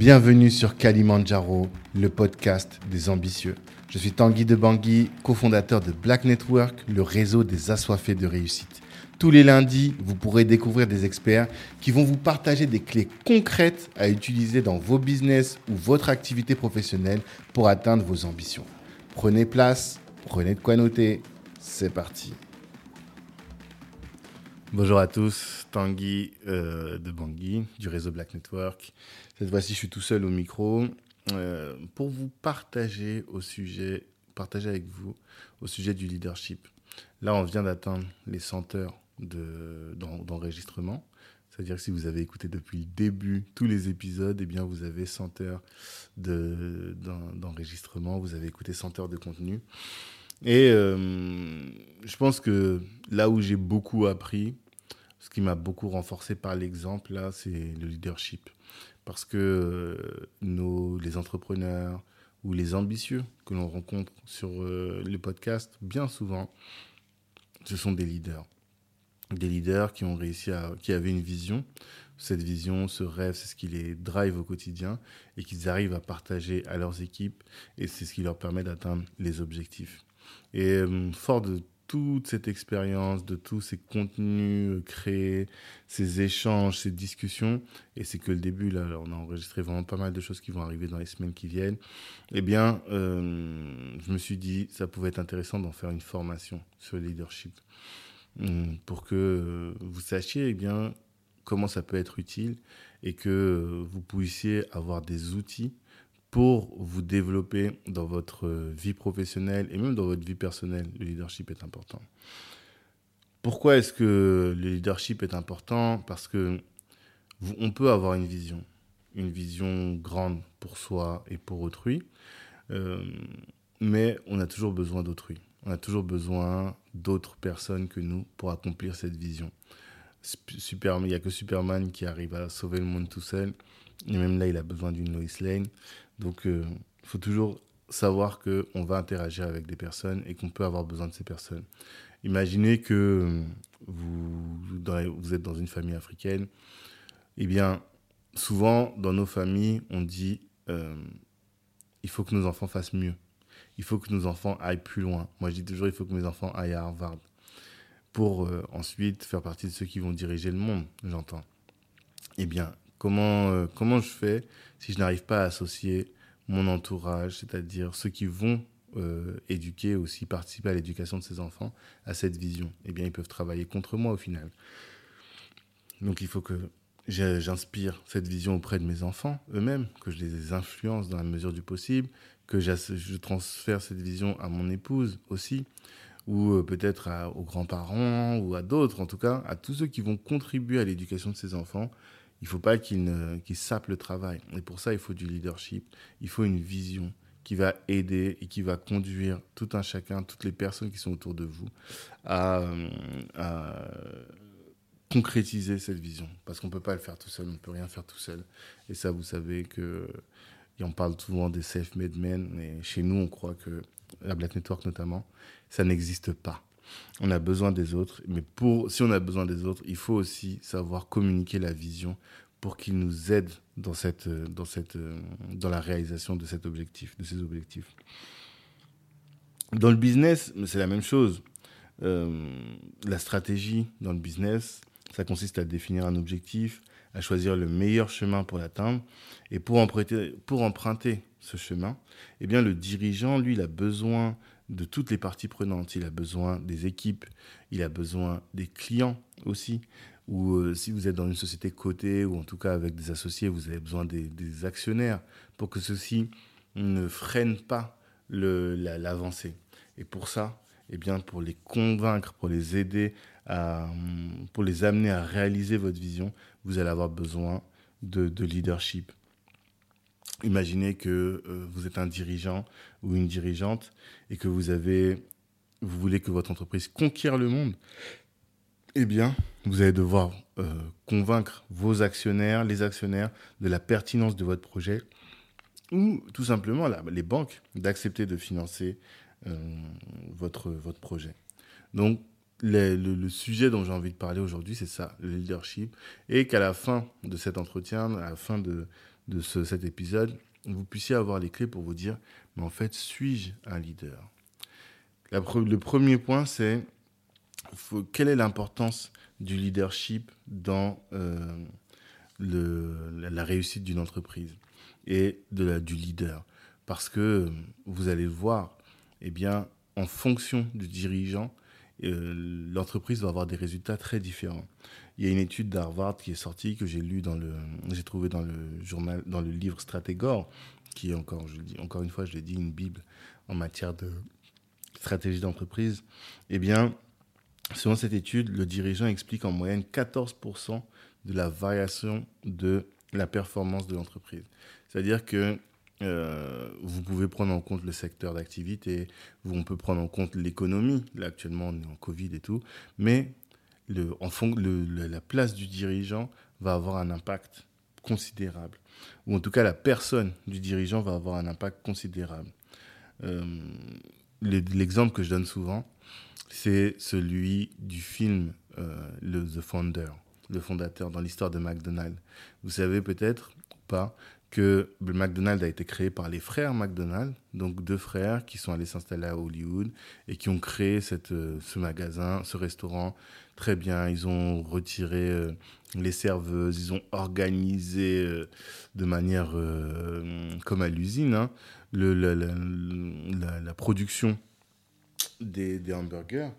Bienvenue sur Kalimandjaro, le podcast des ambitieux. Je suis Tanguy de Bangui, cofondateur de Black Network, le réseau des assoiffés de réussite. Tous les lundis, vous pourrez découvrir des experts qui vont vous partager des clés concrètes à utiliser dans vos business ou votre activité professionnelle pour atteindre vos ambitions. Prenez place, prenez de quoi noter. C'est parti. Bonjour à tous, Tanguy euh, de Bangui, du réseau Black Network. Cette fois-ci, je suis tout seul au micro euh, pour vous partager au sujet, partager avec vous au sujet du leadership. Là, on vient d'atteindre les 100 heures d'enregistrement. C'est-à-dire que si vous avez écouté depuis le début tous les épisodes, eh bien vous avez 100 heures d'enregistrement, vous avez écouté 100 heures de contenu. Et euh, je pense que là où j'ai beaucoup appris, ce qui m'a beaucoup renforcé par l'exemple, là, c'est le leadership. Parce que euh, les entrepreneurs ou les ambitieux que l'on rencontre sur euh, le podcast, bien souvent, ce sont des leaders des leaders qui ont réussi à, qui avaient une vision. Cette vision, ce rêve, c'est ce qui les drive au quotidien et qu'ils arrivent à partager à leurs équipes et c'est ce qui leur permet d'atteindre les objectifs. Et euh, fort de toute cette expérience, de tous ces contenus euh, créés, ces échanges, ces discussions, et c'est que le début, là, on a enregistré vraiment pas mal de choses qui vont arriver dans les semaines qui viennent, eh bien, euh, je me suis dit, ça pouvait être intéressant d'en faire une formation sur le leadership. Hum, pour que euh, vous sachiez eh bien, comment ça peut être utile et que vous puissiez avoir des outils pour vous développer dans votre euh, vie professionnelle et même dans votre vie personnelle. Le leadership est important. Pourquoi est-ce que le leadership est important? Parce que on peut avoir une vision, une vision grande pour soi et pour autrui, mais on a toujours besoin d'autrui. On a toujours besoin d'autres personnes que nous pour accomplir cette vision. Il n'y a que Superman qui arrive à sauver le monde tout seul. Et même là, il a besoin d'une Lois Lane. Donc, il euh, faut toujours savoir qu'on va interagir avec des personnes et qu'on peut avoir besoin de ces personnes. Imaginez que euh, vous, êtes dans une famille africaine. Eh bien, souvent, dans nos familles, on dit euh, il faut que nos enfants fassent mieux il faut que nos enfants aillent plus loin. Moi, je dis toujours, il faut que mes enfants aillent à Harvard pour ensuite faire partie de ceux qui vont diriger le monde, j'entends. Eh bien, comment, euh, comment je fais si je n'arrive pas à associer mon entourage, c'est-à-dire ceux qui vont euh, éduquer aussi, participer à l'éducation de ces enfants, à cette vision? Eh bien, ils peuvent travailler contre moi au final. Donc, il faut que j'inspire cette vision auprès de mes enfants eux-mêmes, que je les influence dans la mesure du possible, que je transfère cette vision à mon épouse aussi, ou euh, peut-être aux grands-parents, ou à d'autres, en tout cas, à tous ceux qui vont contribuer à l'éducation de ces enfants. Il ne faut pas qu'ils qu sapent le travail. Et pour ça, il faut du leadership, il faut une vision qui va aider et qui va conduire tout un chacun, toutes les personnes qui sont autour de vous à, à concrétiser cette vision. Parce qu'on ne peut pas le faire tout seul, on ne peut rien faire tout seul. Et ça, vous savez que et on parle souvent des self-made men, mais chez nous, on croit que, la Black Network notamment, ça n'existe pas. On a besoin des autres, mais pour, si on a besoin des autres, il faut aussi savoir communiquer la vision pour qu'ils nous aident dans, cette, dans, cette, dans la réalisation de cet objectif, de ces objectifs. Dans le business, c'est la même chose. Euh, la stratégie dans le business, ça consiste à définir un objectif, à choisir le meilleur chemin pour l'atteindre. Et pour emprunter, pour emprunter ce chemin, eh bien, le dirigeant, lui, il a besoin de toutes les parties prenantes. Il a besoin des équipes, il a besoin des clients aussi. Ou euh, si vous êtes dans une société cotée, ou en tout cas avec des associés, vous avez besoin des, actionnaires pour que ceux-ci ne freinent pas l'avancée. Et pour ça, eh bien, pour les convaincre, pour les aider pour les amener à réaliser votre vision, vous allez avoir besoin de, leadership. Imaginez que euh, vous êtes un dirigeant ou une dirigeante et que vous avez, vous voulez que votre entreprise conquiert le monde. Eh bien, vous allez devoir euh, convaincre vos actionnaires, les actionnaires, de la pertinence de votre projet ou tout simplement les banques d'accepter de financer euh, votre, votre projet. Donc, le, sujet dont j'ai envie de parler aujourd'hui, c'est ça, le leadership. Et qu'à la fin de cet entretien, à la fin de, de ce, cet épisode, vous puissiez avoir les clés pour vous dire, mais en fait, suis-je un leader? Le premier point, c'est quelle est l'importance du leadership dans euh, la réussite d'une entreprise et de du leader? Parce que vous allez le voir, eh bien, en fonction du dirigeant, euh, l'entreprise va avoir des résultats très différents. Il y a une étude d'Harvard qui est sortie que j'ai lu dans le, j'ai trouvé dans le journal, dans le livre Stratégor, qui est encore, je dis, encore une fois, je l'ai dit, une bible en matière de stratégie d'entreprise. Eh bien, selon cette étude, le dirigeant explique en moyenne 14% de la variation de la performance de l'entreprise. C'est-à-dire que euh, vous pouvez prendre en compte le secteur d'activité, on peut prendre en compte l'économie. Là, actuellement, on est en Covid et tout. Mais le, le, la place du dirigeant va avoir un impact considérable. Ou en tout cas, la personne du dirigeant va avoir un impact considérable. Euh, L'exemple que je donne souvent, c'est celui du film euh, le The Founder, le fondateur dans l'histoire de McDonald's. Vous savez peut-être pas que McDonald's a été créé par les frères McDonald's, donc deux frères qui sont allés s'installer à Hollywood et qui ont créé cette, euh, ce magasin, ce restaurant très bien. Ils ont retiré euh, les serveuses, ils ont organisé euh, de manière comme à l'usine hein, la, production des, hamburgers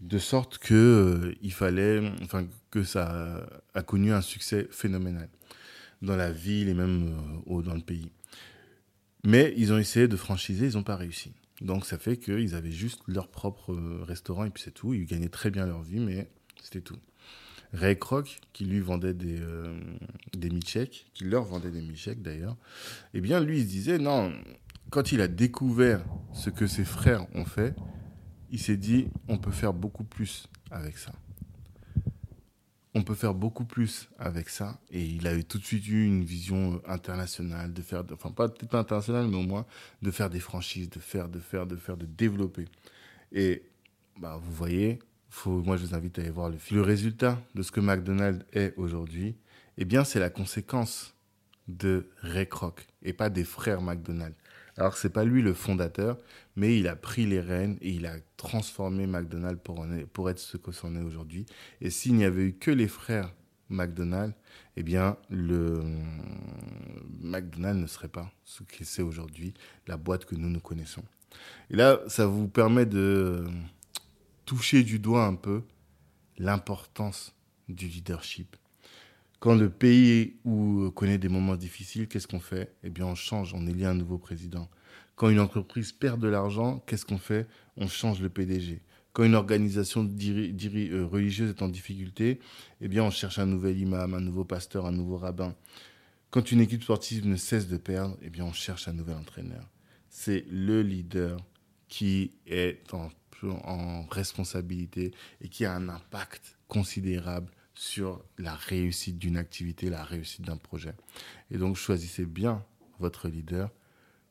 de sorte que il fallait, enfin que ça a connu un succès phénoménal dans la ville et même euh, dans le pays. Mais ils ont essayé de franchiser, ils n'ont pas réussi. Donc ça fait qu'ils avaient juste leur propre euh, restaurant et puis c'est tout. Ils gagnaient très bien leur vie, mais c'était tout. Ray Kroc, qui lui vendait des, euh, des qui leur vendait des milkshakes d'ailleurs, eh bien lui il se disait non, quand il a découvert ce que ses frères ont fait, il s'est dit on peut faire beaucoup plus avec ça on peut faire beaucoup plus avec ça. Et il a eu tout de suite eu une vision euh, internationale, de faire, enfin pas peut-être internationale, mais au moins de faire des franchises, de faire, de faire, de faire, de développer. Et bah, vous voyez, faut, moi je vous invite à aller voir le film. Le résultat de ce que McDonald's est aujourd'hui, eh bien c'est la conséquence de Ray Kroc et pas des frères McDonald's. Alors c'est pas lui le fondateur, mais il a pris les rênes et il a transformé McDonald's pour, pour être ce que c'en est aujourd'hui. Et s'il n'y avait eu que les frères McDonald's, eh bien le McDonald's ne serait pas ce qu'il c'est aujourd'hui, la boîte que nous nous connaissons. Et là, ça vous permet de toucher du doigt un peu l'importance du leadership quand le pays où connaît des moments difficiles, qu'est-ce qu'on fait? Eh bien, on change, on élit un nouveau président. Quand une entreprise perd de l'argent, qu'est-ce qu'on fait? On change le PDG. Quand une organisation euh, religieuse est en difficulté, eh bien, on cherche un nouvel imam, un nouveau pasteur, un nouveau rabbin. Quand une équipe sportive ne cesse de perdre, eh bien, on cherche un nouvel entraîneur. C'est le leader qui est en, en responsabilité et qui a un impact considérable sur la réussite d'une activité, la réussite d'un projet. Et donc choisissez bien votre leader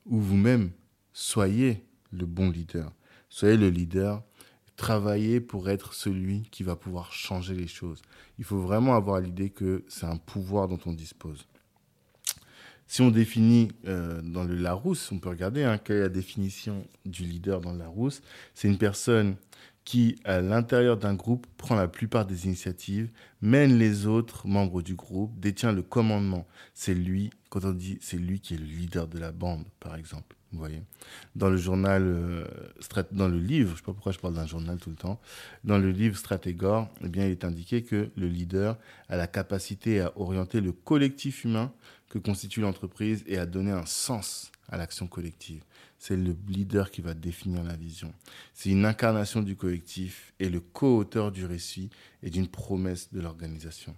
ou vous-même soyez le bon leader. Soyez le leader, travaillez pour être celui qui va pouvoir changer les choses. Il faut vraiment avoir l'idée que c'est un pouvoir dont on dispose. Si on définit euh, dans le Larousse, on peut regarder hein, quelle est la définition du leader dans le Larousse. C'est une personne qui, à l'intérieur d'un groupe, prend la plupart des initiatives, mène les autres membres du groupe, détient le commandement. C'est lui, quand on dit c'est lui qui est le leader de la bande, par exemple. Vous voyez Dans le journal, euh, dans le livre, je ne sais pas pourquoi je parle d'un journal tout le temps, dans le livre Stratégor, eh bien, il est indiqué que le leader a la capacité à orienter le collectif humain que constitue l'entreprise et à donner un sens à l'action collective c'est le leader qui va définir la vision. C'est une incarnation du collectif et le co-auteur du récit et d'une promesse de l'organisation.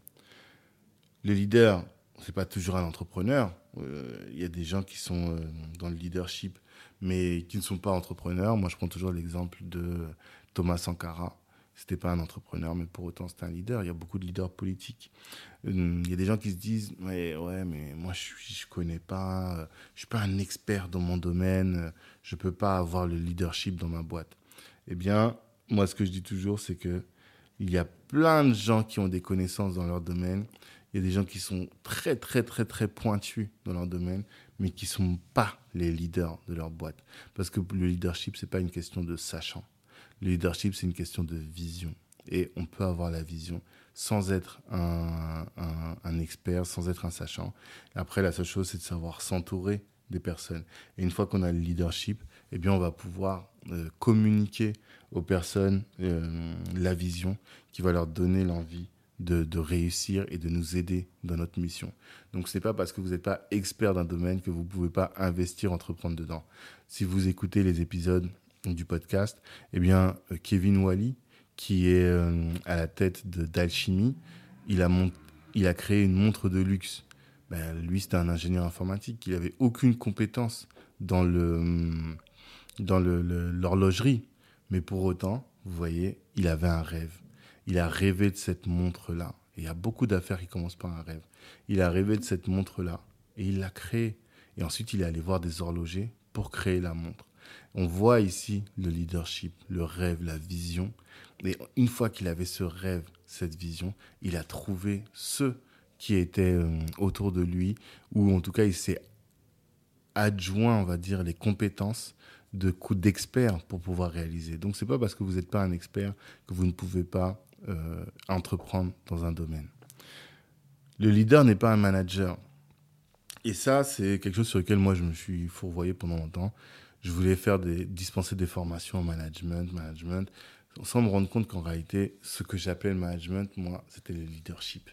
Le leader, c'est pas toujours un entrepreneur. Euh, il y a des gens qui sont euh, dans le leadership, mais qui ne sont pas entrepreneurs. Moi, je prends toujours l'exemple de Thomas Sankara c'était pas un entrepreneur, mais pour autant c'était un leader. Il y a beaucoup de leaders politiques. Hum, il y a des gens qui se disent ouais, ouais mais moi je je connais pas, je suis pas un expert dans mon domaine, je peux pas avoir le leadership dans ma boîte. Eh bien, moi ce que je dis toujours c'est que il y a plein de gens qui ont des connaissances dans leur domaine. Il y a des gens qui sont très, très, très, très pointus dans leur domaine, mais qui ne sont pas les leaders de leur boîte. Parce que le leadership, ce n'est pas une question de sachant. Le leadership, c'est une question de vision. Et on peut avoir la vision sans être un, expert, sans être un sachant. Après, la seule chose, c'est de savoir s'entourer des personnes. Et une fois qu'on a le leadership, eh bien, on va pouvoir euh, communiquer aux personnes euh, la vision qui va leur donner l'envie de, de, réussir et de nous aider dans notre mission. Donc, ce n'est pas parce que vous n'êtes pas expert d'un domaine que vous ne pouvez pas investir, entreprendre dedans. Si vous écoutez les épisodes du podcast, eh bien, euh, Kevin Wally, qui est à la tête d'Alchimie, il a, il a créé une montre de luxe ben, lui, c'était un ingénieur informatique. Il n'avait aucune compétence dans dans l'horlogerie. Mais pour autant, vous voyez, il avait un rêve. Il a rêvé de cette montre-là. il y a beaucoup d'affaires qui commencent par un rêve. Il a rêvé de cette montre-là et il l'a créée. Et ensuite, il est allé voir des horlogers pour créer la montre. On voit ici le leadership, le rêve, la vision. Et une fois qu'il avait ce rêve, cette vision, il a trouvé ce qui était euh, autour de lui, ou en tout cas il s'est adjoint, on va dire, les compétences de d'expert pour pouvoir réaliser. Donc c'est pas parce que vous n'êtes pas un expert que vous ne pouvez pas euh, entreprendre dans un domaine. Le leader n'est pas un manager. Et ça, c'est quelque chose sur lequel moi je me suis fourvoyé pendant longtemps. Je voulais faire des, dispenser des formations en management, management, sans me rendre compte qu'en réalité, ce que j'appelais le management, moi, c'était le leadership.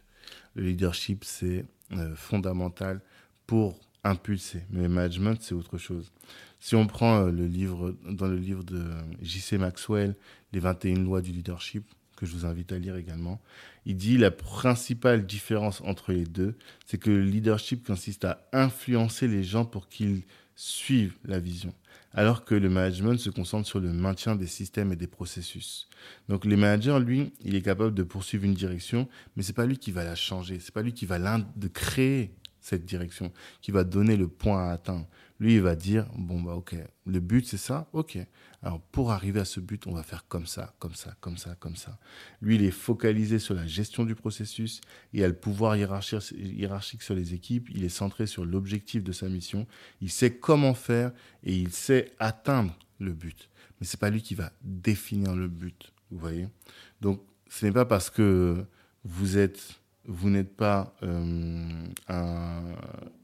Le leadership, c'est euh, fondamental pour impulser. Mais le management, c'est autre chose. Si on prend euh, le livre, dans le livre de J.C. Maxwell, Les 21 lois du leadership, que je vous invite à lire également, il dit la principale différence entre les deux, c'est que le leadership consiste à influencer les gens pour qu'ils suivent la vision alors que le management se concentre sur le maintien des systèmes et des processus. Donc le manager, lui, il est capable de poursuivre une direction, mais c'est pas lui qui va la changer, c'est pas lui qui va de créer cette direction, qui va donner le point à atteindre. Lui, il va dire, bon, bah ok, le but c'est ça, ok. Alors pour arriver à ce but, on va faire comme ça, comme ça, comme ça, comme ça. Lui, il est focalisé sur la gestion du processus, il a le pouvoir hiérarchique sur les équipes, il est centré sur l'objectif de sa mission, il sait comment faire et il sait atteindre le but. Mais c'est pas lui qui va définir le but, vous voyez? Donc ce n'est pas parce que vous êtes euh,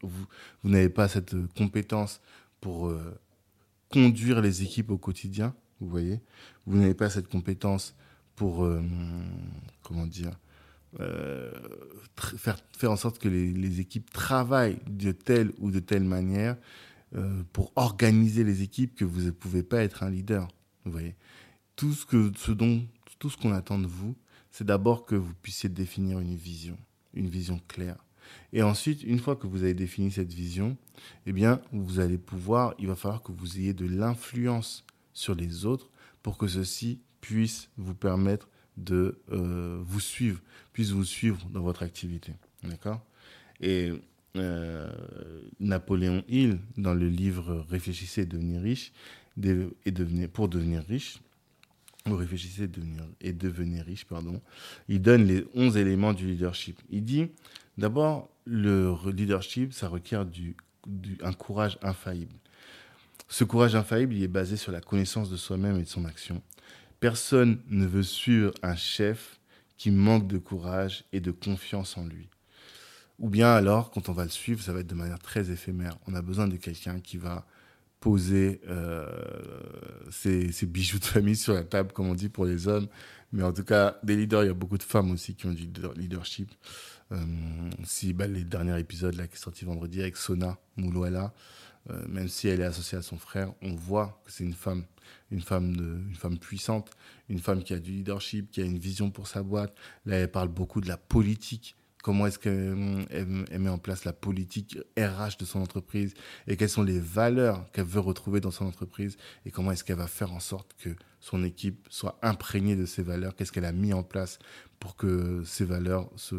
vous n'avez pas cette compétence pour euh, conduire les équipes au quotidien, vous voyez. Vous n'avez pas cette compétence pour, euh, comment dire, faire, faire en sorte que les, les, équipes travaillent de telle ou de telle manière pour organiser les équipes que vous ne pouvez pas être un leader, vous voyez. Tout ce, que, ce dont, tout ce qu'on attend de vous, c'est d'abord que vous puissiez définir une vision, une vision claire. Et ensuite, une fois que vous avez défini cette vision, eh bien, vous allez pouvoir, il va falloir que vous ayez de l'influence sur les autres pour que ceci puisse vous permettre de euh, vous suivre, puisse vous suivre dans votre activité. D'accord? Et euh, Napoléon Hill, dans le livre Réfléchissez et devenir riche, et pour devenir riche, vous réfléchissez devenir, et devenir riche, pardon, il donne les 11 éléments du leadership. Il dit, d'abord, le leadership, ça requiert du, un courage infaillible. Ce courage infaillible, il est basé sur la connaissance de soi-même et de son action. Personne ne veut suivre un chef qui manque de courage et de confiance en lui. Ou bien alors, quand on va le suivre, ça va être de manière très éphémère. On a besoin de quelqu'un qui va poser euh, ses, bijoux de famille sur la table, comme on dit pour les hommes. Mais en tout cas, des leaders, il y a beaucoup de femmes aussi qui ont du leadership. Euh, si bah, les derniers épisodes là, qui sont sortis vendredi avec Sona Moulouala, euh, même si elle est associée à son frère, on voit que c'est une femme, une femme, de, une femme puissante, une femme qui a du leadership, qui a une vision pour sa boîte. Là, elle parle beaucoup de la politique comment est-ce qu'elle met en place la politique RH de son entreprise et quelles sont les valeurs qu'elle veut retrouver dans son entreprise et comment est-ce qu'elle va faire en sorte que son équipe soit imprégnée de ces valeurs, qu'est-ce qu'elle a mis en place pour que ces valeurs se,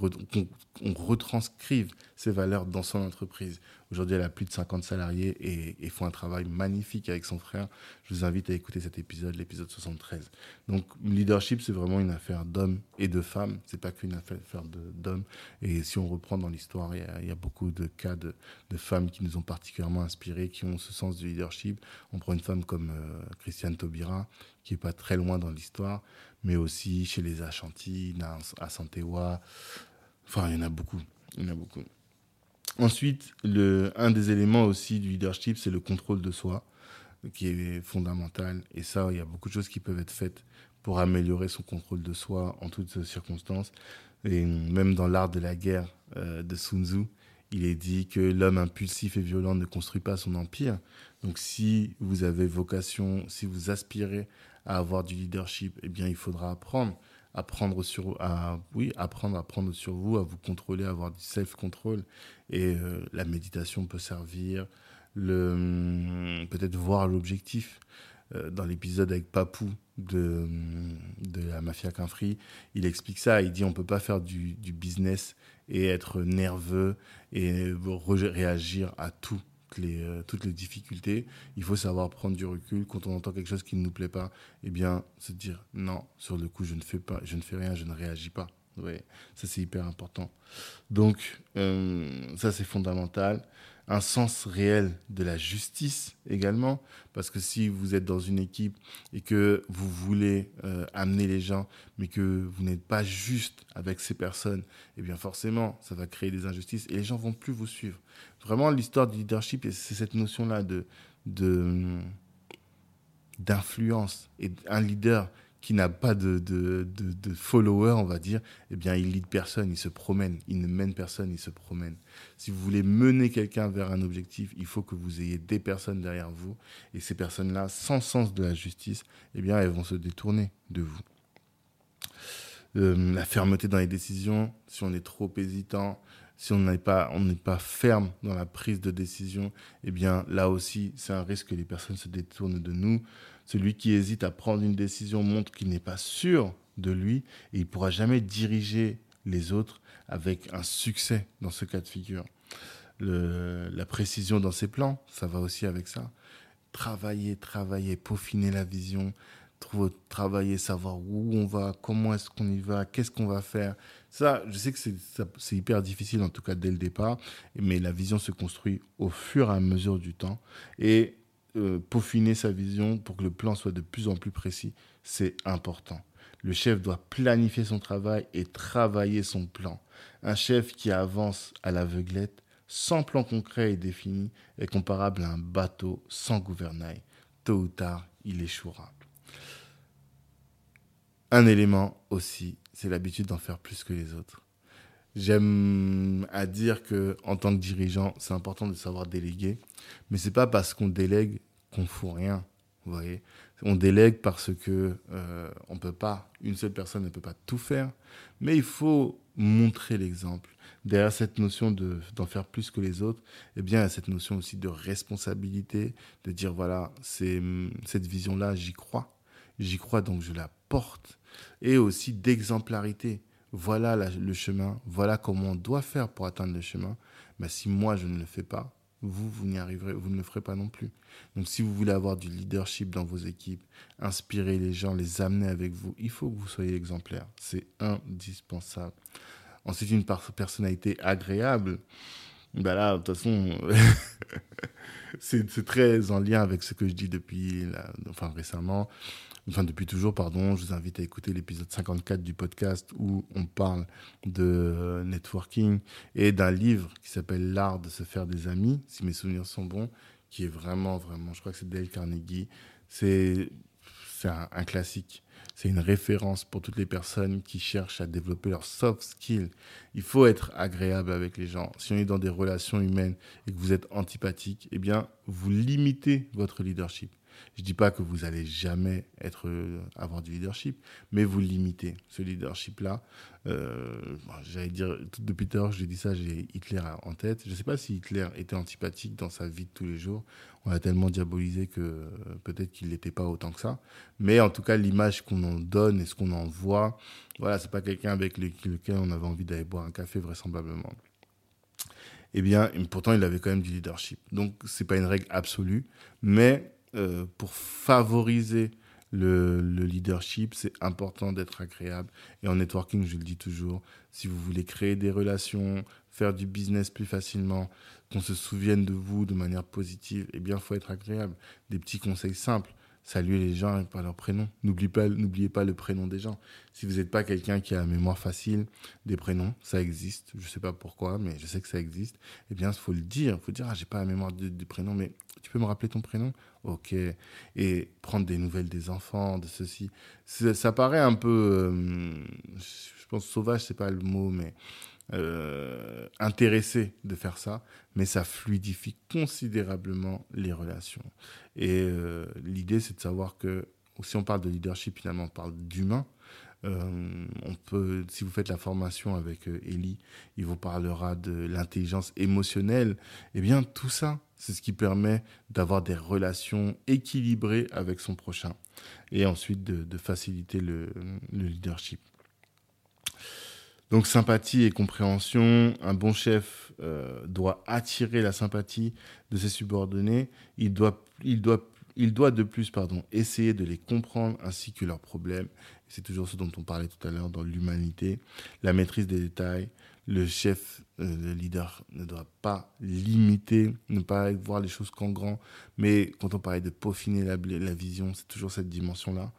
qu'on retranscrive ces valeurs dans son entreprise? Aujourd'hui, elle a plus de 50 salariés et, font un travail magnifique avec son frère. Je vous invite à écouter cet épisode, l'épisode 73. Donc, leadership, c'est vraiment une affaire d'hommes et de femmes. C'est pas qu'une affaire d'hommes. Et si on reprend dans l'histoire, il, y, a beaucoup de cas de, de, femmes qui nous ont particulièrement inspirés, qui ont ce sens du leadership. On prend une femme comme euh, Christiane Taubira, qui est pas très loin dans l'histoire, mais aussi chez les Ashanti, à Santewa. Enfin, il y en a beaucoup. Il y en a beaucoup. Ensuite, un des éléments aussi du leadership, c'est le contrôle de soi, qui est fondamental. Et ça, il y a beaucoup de choses qui peuvent être faites pour améliorer son contrôle de soi en toutes circonstances. Et même dans l'art de la guerre euh, de Sun Tzu, il est dit que l'homme impulsif et violent ne construit pas son empire. Donc si vous avez vocation, si vous aspirez à avoir du leadership, eh bien il faudra apprendre apprendre sur à oui apprendre à prendre sur vous à vous contrôler à avoir du self control et euh, la méditation peut servir hum, peut-être voir l'objectif euh, dans l'épisode avec Papou de, de la mafia Quinfree, il explique ça. Il dit on peut pas faire du, business et être nerveux et réagir à euh, toutes les difficultés. Il faut savoir prendre du recul. Quand on entend quelque chose qui ne nous plaît pas, eh bien, se dire non, sur le coup, je ne fais pas, je ne fais rien, je ne réagis pas. Ouais, ça c'est hyper important. Donc, euh, ça c'est fondamental un sens réel de la justice également, parce que si vous êtes dans une équipe et que vous voulez euh, amener les gens, mais que vous n'êtes pas juste avec ces personnes, eh bien forcément, ça va créer des injustices et les gens vont plus vous suivre. Vraiment, l'histoire du leadership, c'est cette notion-là de d'influence et un leader qui n'a pas de, de, followers, on va dire, eh bien, il lead personne, il se promène. Il ne mène personne, il se promène. Si vous voulez mener quelqu'un vers un objectif, il faut que vous ayez des personnes derrière vous. Et ces personnes-là, sans sens de la justice, eh bien, elles vont se détourner de vous. Euh, la fermeté dans les décisions, si on est trop hésitant, si on n'est pas, on n'est pas ferme dans la prise de décision, eh bien, là aussi, c'est un risque que les personnes se détournent de nous. Celui qui hésite à prendre une décision montre qu'il n'est pas sûr de lui et il ne pourra jamais diriger les autres avec un succès dans ce cas de figure. la précision dans ses plans, ça va aussi avec ça. Travailler, travailler, peaufiner la vision, travailler, savoir où on va, comment est-ce qu'on y va, qu'est-ce qu'on va faire. Ça, je sais que c'est hyper difficile, en tout cas dès le départ, mais la vision se construit au fur et à mesure du temps. Et euh, peaufiner sa vision pour que le plan soit de plus en plus précis, c'est important. Le chef doit planifier son travail et travailler son plan. Un chef qui avance à l'aveuglette, sans plan concret et défini, est comparable à un bateau sans gouvernail. Tôt ou tard, il échouera. Un élément aussi, c'est l'habitude d'en faire plus que les autres. J'aime à dire que en tant que dirigeant, c'est important de savoir déléguer, mais c'est pas parce qu'on délègue qu'on fout rien. Vous voyez, on délègue parce que euh, on peut pas, une seule personne ne peut pas tout faire, mais il faut montrer l'exemple. Derrière cette notion de d'en faire plus que les autres, eh bien, il y a cette notion aussi de responsabilité, de dire voilà, c'est cette vision-là, j'y crois, j'y crois donc je la porte, et aussi d'exemplarité voilà le chemin, voilà comment on doit faire pour atteindre le chemin. Mais si moi je ne le fais pas, vous, vous n'y arriverez, vous ne le ferez pas non plus. Donc si vous voulez avoir du leadership dans vos équipes, inspirer les gens, les amener avec vous, il faut que vous soyez exemplaire. C'est indispensable. Ensuite, une personnalité agréable. Ben là, de toute façon, c'est très en lien avec ce que je dis depuis, enfin récemment enfin depuis toujours, pardon, je vous invite à écouter l'épisode 54 du podcast où on parle de euh, networking et d'un livre qui s'appelle L'art de se faire des amis, si mes souvenirs sont bons, qui est vraiment, vraiment, je crois que c'est Dale Carnegie. C'est un, un classique. C'est une référence pour toutes les personnes qui cherchent à développer leurs soft skills. Il faut être agréable avec les gens. Si on est dans des relations humaines et que vous êtes antipathique, eh bien, vous limitez votre leadership Je dis pas que vous allez jamais être euh, avoir du leadership, mais vous limitez ce leadership-là. Euh, J'allais dire, depuis tout à l'heure, je dis ça, j'ai Hitler en tête. Je ne sais pas si Hitler était antipathique dans sa vie de tous les jours. On l'a tellement diabolisé que euh, peut-être qu'il n'était pas autant que ça. Mais en tout cas, l'image qu'on en donne et ce qu'on en voit, voilà, c'est pas quelqu'un avec lequel on avait envie d'aller boire un café vraisemblablement eh bien, pourtant, il avait quand même du leadership. Donc, c'est pas une règle absolue, mais euh, pour favoriser le, leadership, c'est important d'être agréable. Et en networking, je le dis toujours, si vous voulez créer des relations, faire du business plus facilement, qu'on se souvienne de vous de manière positive, eh bien, il faut être agréable. Des petits conseils simples saluer les gens par leur prénom. N'oubliez pas, n'oubliez pas le prénom des gens. Si vous n'êtes pas quelqu'un qui a la mémoire facile des prénoms, ça existe. Je ne sais pas pourquoi, mais je sais que ça existe. Eh bien, il faut le dire. Il faut dire, ah, j'ai pas la mémoire du, prénom, mais tu peux me rappeler ton prénom? Ok. Et prendre des nouvelles des enfants, de ceci. Ça, paraît un peu, euh, je pense, sauvage, c'est pas le mot, mais euh, intéressé de faire ça, mais ça fluidifie considérablement les relations. Et euh, l'idée, c'est de savoir que si on parle de leadership, finalement, on parle d'humain. Euh, on peut, si vous faites la formation avec Ellie, il vous parlera de l'intelligence émotionnelle. Eh bien, tout ça, c'est ce qui permet d'avoir des relations équilibrées avec son prochain et ensuite de, faciliter le leadership. Donc sympathie et compréhension, un bon chef euh, doit attirer la sympathie de ses subordonnés, il doit, il doit, il doit de plus pardon, essayer de les comprendre ainsi que leurs problèmes. C'est toujours ce dont on parlait tout à l'heure dans l'humanité, la maîtrise des détails. Le chef, euh, le leader ne doit pas limiter, ne pas voir les choses qu'en grand, mais quand on parlait de peaufiner la, la vision, c'est toujours cette dimension-là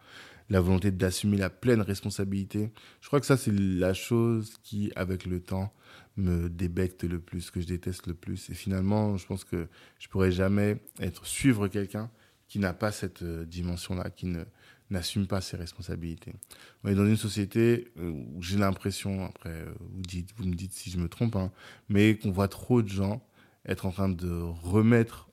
la volonté d'assumer la pleine responsabilité. Je crois que ça, c'est la chose qui, avec le temps, me débecte le plus, que je déteste le plus. Et finalement, je pense que je pourrais jamais être suivre quelqu'un qui n'a pas cette euh, dimension-là, qui ne n'assume pas ses responsabilités. On est dans une société euh, où j'ai l'impression, après euh, vous, dites, vous me dites si je me trompe, hein, mais qu'on voit trop de gens être en train de remettre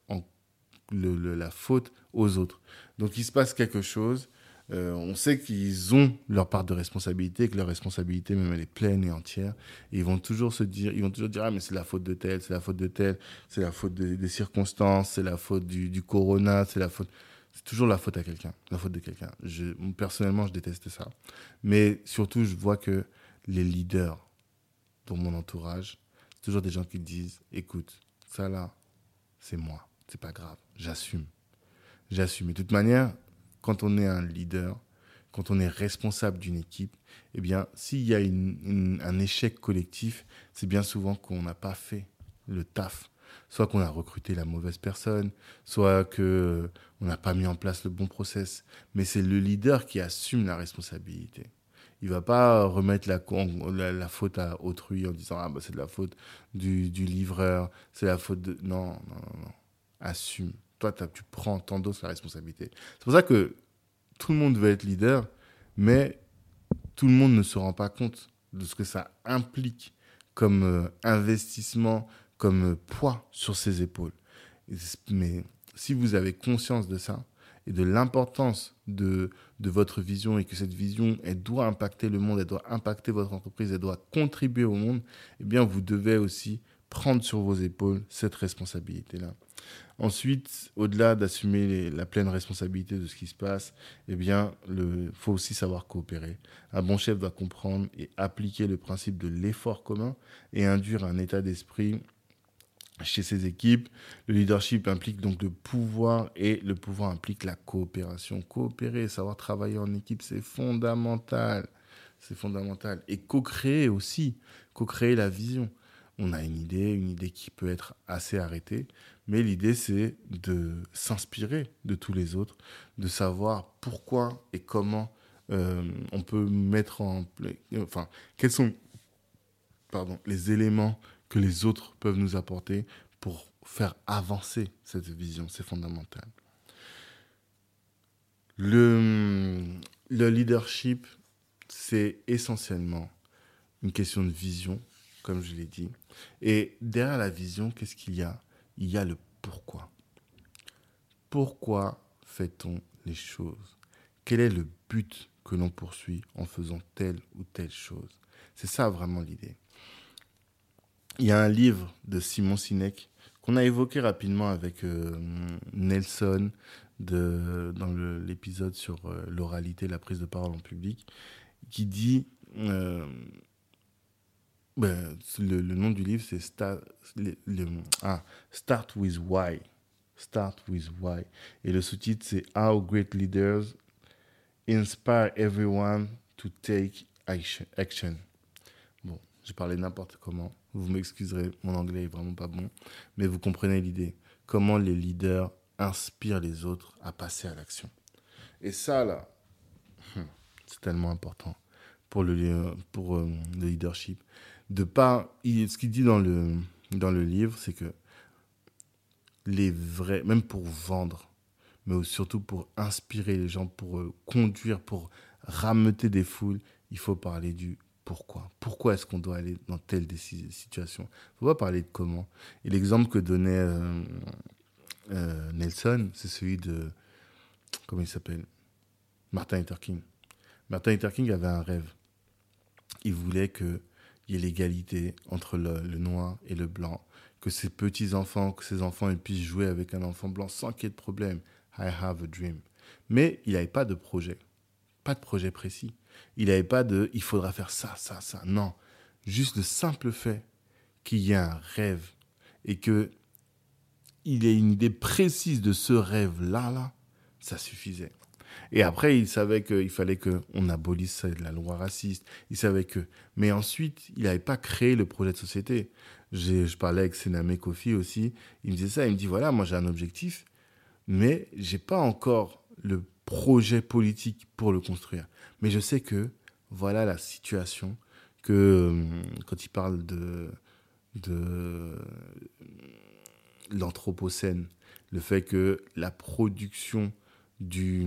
la faute aux autres. Donc il se passe quelque chose, euh, on sait qu'ils ont leur part de responsabilité, que leur responsabilité même elle est pleine et entière. Et ils vont toujours se dire, ils vont toujours dire ah mais c'est la faute de tel, c'est la faute de tel, c'est la faute des circonstances, c'est la faute du, corona, c'est la faute. C'est toujours la faute à quelqu'un, la faute de quelqu'un. personnellement, je déteste ça. Mais surtout, je vois que les leaders dans mon entourage, c'est toujours des gens qui disent écoute, ça là, c'est moi, c'est pas grave, j'assume. J'assume. Et de toute manière, quand on est un leader, quand on est responsable d'une équipe, eh bien, s'il y a un échec collectif, c'est bien souvent qu'on n'a pas fait le taf. Soit qu'on a recruté la mauvaise personne, soit qu'on n'a pas mis en place le bon process. Mais c'est le leader qui assume la responsabilité. Il va pas remettre la, la, faute à autrui en disant ah bah c'est de la faute du, du livreur, c'est la faute de non non non non assume toi, tu prends, t'endosses la responsabilité. C'est pour ça que tout le monde veut être leader, mais tout le monde ne se rend pas compte de ce que ça implique comme euh, investissement, comme poids sur ses épaules. Mais si vous avez conscience de ça et de l'importance de, de votre vision et que cette vision, elle doit impacter le monde, elle doit impacter votre entreprise, elle doit contribuer au monde, eh bien, vous devez aussi prendre sur vos épaules cette responsabilité-là. Ensuite, au-delà d'assumer la pleine responsabilité de ce qui se passe, eh bien, il faut aussi savoir coopérer. Un bon chef doit comprendre et appliquer le principe de l'effort commun et induire un état d'esprit chez ses équipes. Le leadership implique donc le pouvoir et le pouvoir implique la coopération. Coopérer, savoir travailler en équipe, c'est fondamental. C'est fondamental. Et co-créer aussi, co-créer la vision on a une idée, une idée qui peut être assez arrêtée, mais l'idée c'est de s'inspirer de tous les autres, de savoir pourquoi et comment euh, on peut mettre en enfin quels sont pardon, les éléments que les autres peuvent nous apporter pour faire avancer cette vision, c'est fondamental. Le, le leadership, c'est essentiellement une question de vision, comme je l'ai dit. Et derrière la vision, qu'est-ce qu'il y a? Il y a le pourquoi. Pourquoi fait-on les choses? Quel est le but que l'on poursuit en faisant telle ou telle chose? C'est ça vraiment l'idée. Il y a un livre de Simon Sinek qu'on a évoqué rapidement avec euh, Nelson dans l'épisode sur euh, l'oralité, la prise de parole en public, qui dit, euh, ben, le, nom du livre c'est ah, Start with Why. Start with Why. Et le sous-titre c'est How Great Leaders Inspire Everyone to Take Action. Bon, j'ai parlé n'importe comment. Vous m'excuserez, mon anglais est vraiment pas bon, mais vous comprenez l'idée. Comment les leaders inspirent les autres à passer à l'action. Et ça, là, hmm, c'est tellement important pour le, pour, euh, le leadership. De pas, ce qu'il dit dans le, dans le livre, c'est que les vrais, même pour vendre, mais surtout pour inspirer les gens, pour euh, conduire, pour rameuter des foules, il faut parler du pourquoi Pourquoi est-ce qu'on doit aller dans telle situation Il ne faut pas parler de comment. Et l'exemple que donnait euh, euh, Nelson, c'est celui de. Comment il s'appelle? Martin Luther King. Martin Luther King avait un rêve. Il voulait qu'il y ait l'égalité entre le, noir et le blanc. Que ses petits-enfants, que ses enfants puissent jouer avec un enfant blanc sans qu'il y ait de problème. I have a dream. Mais il n'avait pas de projet. Pas de projet précis. Il n'avait pas de il faudra faire ça, ça, ça. Non. Juste le simple fait qu'il y ait un rêve et que il ait une idée précise de ce rêve-là, là, ça suffisait. Et après, il savait qu'il fallait qu'on abolisse la loi raciste. Il savait que. Mais ensuite, il n'avait pas créé le projet de société. Je parlais avec Sename Kofi aussi. Il me disait ça. Il me dit voilà, moi j'ai un objectif, mais j'ai pas encore le projet politique pour le construire. Mais je sais que voilà la situation que euh, quand il parle de, de l'anthropocène, le fait que la production du,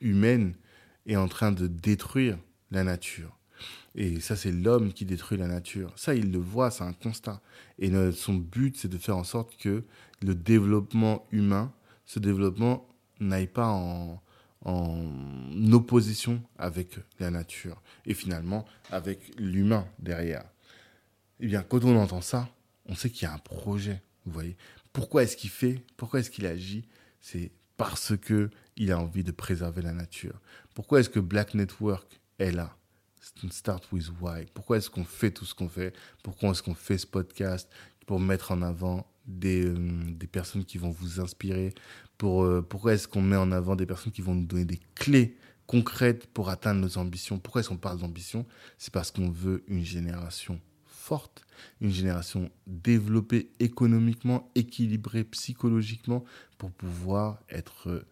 humaine est en train de détruire la nature. Et ça, c'est l'homme qui détruit la nature. Ça, il le voit, c'est un constat. Et son but, c'est de faire en sorte que le développement humain, ce développement n'aille pas en, opposition avec la nature et finalement avec l'humain derrière. Eh bien, quand on entend ça, on sait qu'il y a un projet. Vous voyez Pourquoi est-ce qu'il fait Pourquoi est-ce qu'il agit? C'est parce que il a envie de préserver la nature. Pourquoi est-ce que Black Network est là? Start with why. Pourquoi est-ce qu'on fait tout ce qu'on fait? Pourquoi est-ce qu'on fait ce podcast Pour mettre en avant des, euh, des personnes qui vont vous inspirer, pour, euh, pourquoi est-ce qu'on met en avant des personnes qui vont nous donner des clés concrètes pour atteindre nos ambitions? Pourquoi est-ce qu'on parle d'ambition? C'est parce qu'on veut une génération forte, une génération développée économiquement, équilibrée psychologiquement, pour pouvoir être,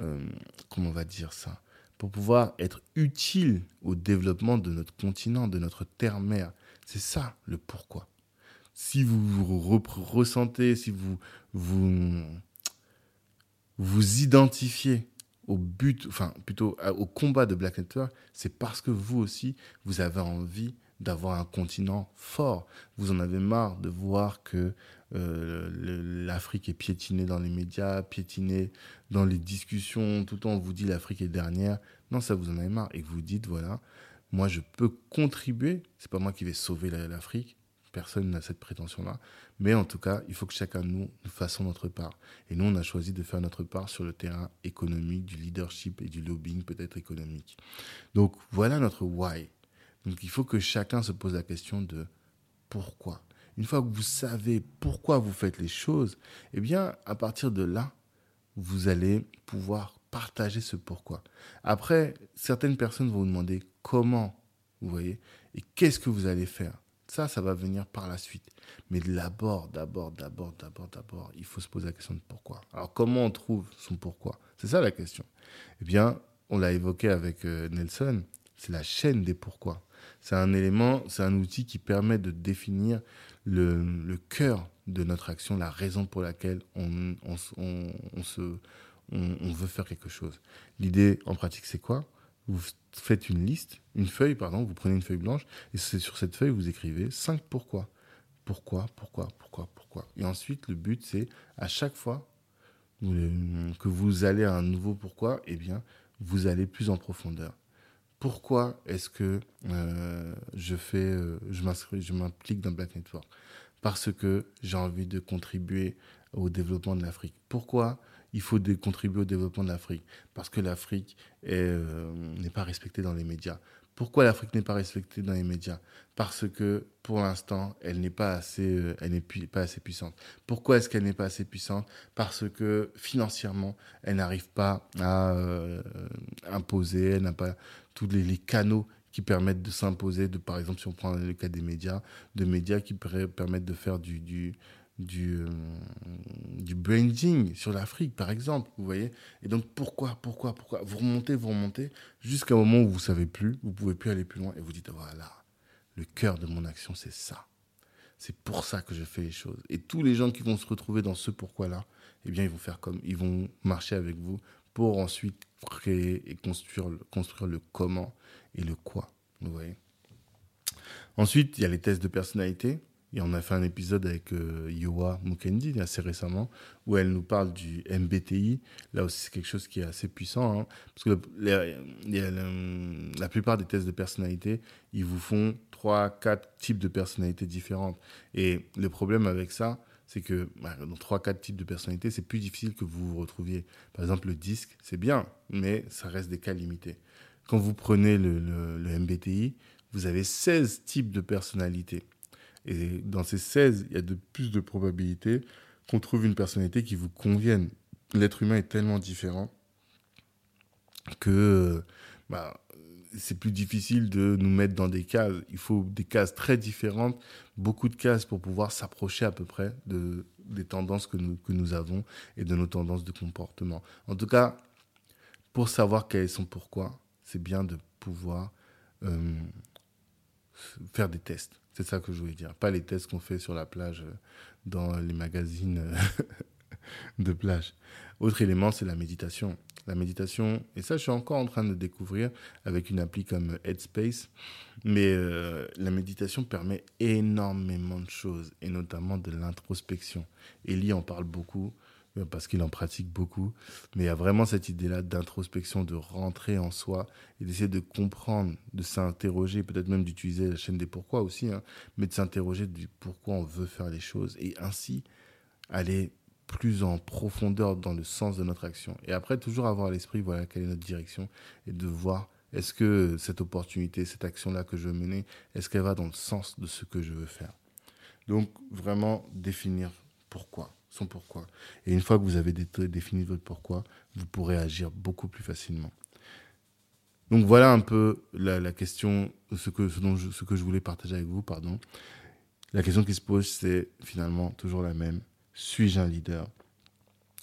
euh, comment on va dire ça? Pour pouvoir être utile au développement de notre continent, de notre terre-mère. C'est ça le pourquoi. Si vous vous ressentez, si vous vous vous identifiez au but, enfin plutôt au combat de Black Network, c'est parce que vous aussi, vous avez envie d'avoir un continent fort. Vous en avez marre de voir que euh, l'Afrique est piétinée dans les médias, piétinée dans les discussions, tout le temps on vous dit l'Afrique est dernière. Non, ça vous en avez marre et vous dites voilà, moi je peux contribuer, c'est pas moi qui vais sauver l'Afrique, personne n'a cette prétention-là. Mais en tout cas, il faut que chacun de nous, nous fassions notre part. Et nous, on a choisi de faire notre part sur le terrain économique, du leadership et du lobbying peut-être économique. Donc voilà notre why. Donc il faut que chacun se pose la question de pourquoi. Une fois que vous savez pourquoi vous faites les choses, eh bien, à partir de là, vous allez pouvoir partager ce pourquoi. Après, certaines personnes vont vous demander comment, vous voyez, et qu'est-ce que vous allez faire. Ça, ça va venir par la suite. Mais d'abord, d'abord, d'abord, d'abord, d'abord, il faut se poser la question de pourquoi. Alors, comment on trouve son pourquoi? C'est ça la question. Eh bien, on l'a évoqué avec euh, Nelson, c'est la chaîne des pourquoi. C'est un élément, c'est un outil qui permet de définir le, cœur de notre action, la raison pour laquelle on veut faire quelque chose. L'idée en pratique, c'est quoi? Vous faites une liste, une feuille, pardon, vous prenez une feuille blanche, et c'est sur cette feuille, vous écrivez 5 pourquoi. Pourquoi, pourquoi, pourquoi, pourquoi. Et ensuite, le but, c'est à chaque fois que vous allez à un nouveau pourquoi, eh bien, vous allez plus en profondeur. Pourquoi est-ce que euh, je fais, euh, je je m'implique dans Black Network? Parce que j'ai envie de contribuer au développement de l'Afrique. Pourquoi? Il faut contribuer au développement de l'Afrique Parce que l'Afrique euh, n'est pas respectée dans les médias. Pourquoi l'Afrique n'est pas respectée dans les médias? Parce que pour l'instant, elle n'est pas assez, euh, elle n'est pas assez puissante. Pourquoi est-ce qu'elle n'est pas assez puissante? Parce que financièrement, elle n'arrive pas à euh, imposer, elle n'a pas tous les, canaux qui permettent de s'imposer. De par exemple, si on prend le cas des médias, de médias qui permettent de faire du, du du, euh, du branding sur l'Afrique, par exemple, vous voyez. Et donc, pourquoi, pourquoi, pourquoi Vous remontez, vous remontez, jusqu'à un moment où vous savez plus, vous pouvez plus aller plus loin, et vous dites, voilà, le cœur de mon action, c'est ça. C'est pour ça que je fais les choses. Et tous les gens qui vont se retrouver dans ce pourquoi-là, eh bien, ils vont faire comme, ils vont marcher avec vous pour ensuite créer et construire, construire le comment et le quoi, vous voyez. Ensuite, il y a les tests de personnalité. Et on a fait un épisode avec euh, Yoa Mukendi assez récemment, où elle nous parle du MBTI. Là aussi, c'est quelque chose qui est assez puissant. Hein, parce que la plupart des tests de personnalité, ils vous font trois, quatre types de personnalités différentes. Et le problème avec ça, c'est que bah, dans trois, quatre types de personnalités, c'est plus difficile que vous vous retrouviez. Par exemple, le disque, c'est bien, mais ça reste des cas limités. Quand vous prenez le, le MBTI, vous avez 16 types de personnalités. Et dans ces 16, il y a de plus de probabilités qu'on trouve une personnalité qui vous convienne. L'être humain est tellement différent que bah, c'est plus difficile de nous mettre dans des cases. Il faut des cases très différentes, beaucoup de cases pour pouvoir s'approcher à peu près de, des tendances que nous, que nous avons et de nos tendances de comportement. En tout cas, pour savoir quels sont pourquoi, c'est bien de pouvoir euh, faire des tests. C'est ça que je voulais dire. Pas les tests qu'on fait sur la plage euh, dans les magazines euh, de plage. Autre élément, c'est la méditation. La méditation, et ça, je suis encore en train de découvrir avec une appli comme Headspace. Mais euh, la méditation permet énormément de choses, et notamment de l'introspection. Ellie en parle beaucoup. Euh, parce qu'il en pratique beaucoup. Mais il y a vraiment cette idée-là d'introspection, de rentrer en soi et d'essayer de comprendre, de s'interroger, peut-être même d'utiliser la chaîne des pourquoi aussi, hein, mais de s'interroger du pourquoi on veut faire les choses et ainsi aller plus en profondeur dans le sens de notre action. Et après, toujours avoir à l'esprit, voilà, quelle est notre direction et de voir est-ce que cette opportunité, cette action-là que je veux mener, est-ce qu'elle va dans le sens de ce que je veux faire Donc, vraiment définir pourquoi son pourquoi. Et une fois que vous avez défini votre pourquoi, vous pourrez agir beaucoup plus facilement. Donc voilà un peu la, question, ce que, ce, dont ce que je voulais partager avec vous, pardon. La question qui se pose, c'est finalement toujours la même. Suis-je un leader?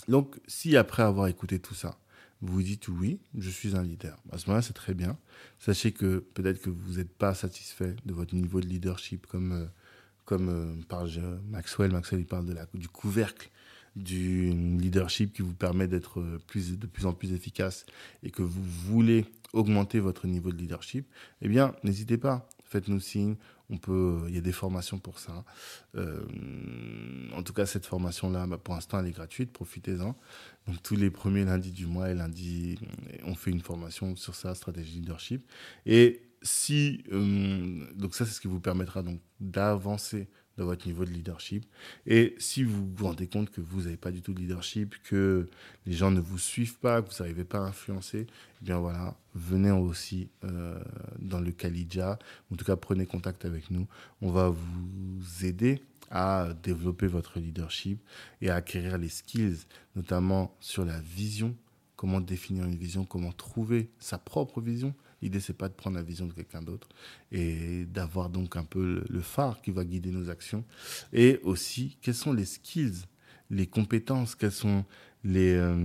Donc si après avoir écouté tout ça, vous vous dites oui, je suis un leader. À ce moment-là, c'est très bien. Sachez que peut-être que vous n'êtes pas satisfait de votre niveau de leadership comme euh, comme euh, par Maxwell. Maxwell, il parle de la, du couvercle du leadership qui vous permet d'être euh, plus, de plus en plus efficace et que vous voulez augmenter votre niveau de leadership, eh bien, n'hésitez pas. Faites-nous signe. On peut, il y a des formations pour ça. Euh, en tout cas, cette formation-là, bah, pour l'instant, elle est gratuite. Profitez-en. Donc, tous les premiers lundis du mois et lundi, on fait une formation sur ça, stratégie leadership. Et si, euh, donc ça, c'est ce qui vous permettra donc d'avancer dans votre niveau de leadership. Et si vous vous rendez compte que vous n'avez pas du tout de leadership, que les gens ne vous suivent pas, que vous n'arrivez pas à influencer, eh bien voilà, venez aussi euh, dans le Kalidja. En tout cas, prenez contact avec nous. On va vous aider à développer votre leadership et à acquérir les skills, notamment sur la vision, comment définir une vision, comment trouver sa propre vision, L'idée, c'est pas de prendre la vision de quelqu'un d'autre et d'avoir donc un peu le phare qui va guider nos actions. Et aussi, quels sont les skills, les compétences, quels sont les, euh,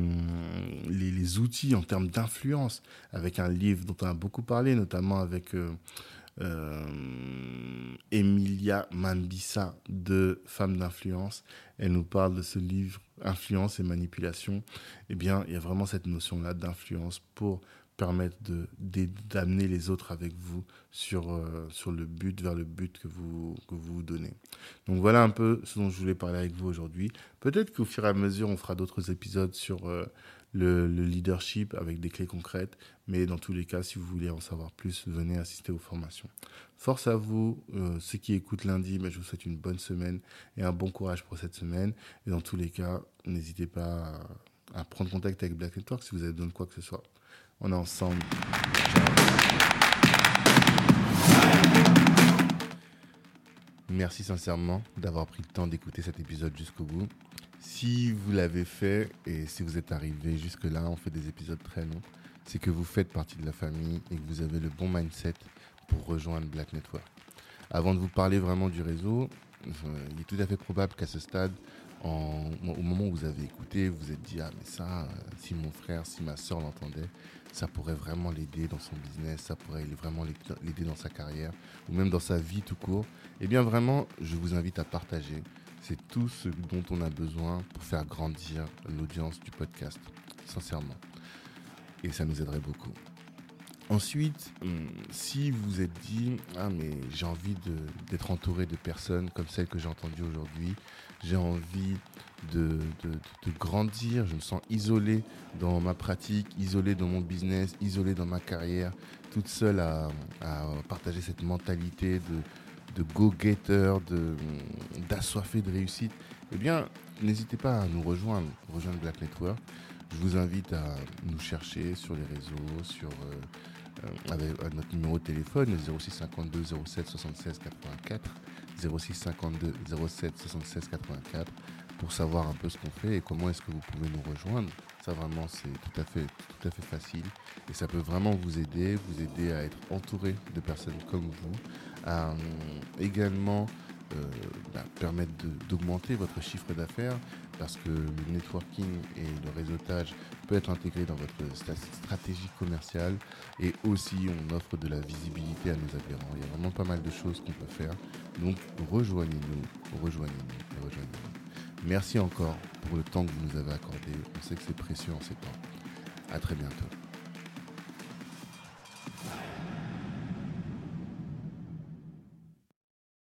les, outils en termes d'influence, avec un livre dont on a beaucoup parlé, notamment avec euh, euh, Emilia Mambissa de Femmes d'influence. Elle nous parle de ce livre Influence et manipulation. Eh bien, il y a vraiment cette notion-là d'influence pour permettre d'amener les autres avec vous sur, euh, le but, vers le but que vous, que vous vous donnez. Donc voilà un peu ce dont je voulais parler avec vous aujourd'hui. Peut-être qu'au fur et à mesure, on fera d'autres épisodes sur euh, le, leadership avec des clés concrètes, mais dans tous les cas, si vous voulez en savoir plus, venez assister aux formations. Force à vous, euh, ceux qui écoutent lundi, mais je vous souhaite une bonne semaine et un bon courage pour cette semaine. Et dans tous les cas, n'hésitez pas à, à prendre contact avec Black Network si vous avez besoin de quoi que ce soit. On est ensemble. Merci sincèrement d'avoir pris le temps d'écouter cet épisode jusqu'au bout. Si vous l'avez fait et si vous êtes arrivé jusque-là, on fait des épisodes très longs, c'est que vous faites partie de la famille et que vous avez le bon mindset pour rejoindre Black Network. Avant de vous parler vraiment du réseau, euh, il est tout à fait probable qu'à ce stade, au moment où vous avez écouté, vous vous êtes dit, ah mais ça, euh, si mon frère, si ma soeur l'entendait, ça pourrait vraiment l'aider dans son business, ça pourrait vraiment l'aider dans sa carrière, ou même dans sa vie tout court. Eh bien vraiment, je vous invite à partager. C'est tout ce dont on a besoin pour faire grandir l'audience du podcast, sincèrement. Et ça nous aiderait beaucoup. Ensuite, hum, si vous êtes dit, ah mais j'ai envie d'être entouré de personnes comme celles que j'ai entendues aujourd'hui, j'ai envie de, grandir, je me sens isolé dans ma pratique, isolé dans mon business, isolé dans ma carrière, toute seule à, partager cette mentalité de, go-getter, d'assoiffé de réussite, eh bien, n'hésitez pas à nous rejoindre, rejoindre Black Network. Je vous invite à nous chercher sur les réseaux, sur euh, euh, avec notre numéro de téléphone 06 52 07 76 84 06 52 07 76 84 pour savoir un peu ce qu'on fait et comment est-ce que vous pouvez nous rejoindre. Ça vraiment c'est tout à fait tout à fait facile et ça peut vraiment vous aider, vous aider à être entouré de personnes comme vous, à euh, également euh, bah, permettre d'augmenter votre chiffre d'affaires parce que le networking et le réseautage peut être intégré dans votre stratégie commerciale et aussi on offre de la visibilité à nos adhérents. Il y a vraiment pas mal de choses qu'on peut faire. Donc rejoignez-nous, rejoignez-nous, rejoignez-nous. Merci encore pour le temps que vous nous avez accordé. On sait que c'est précieux en ces temps. À très bientôt.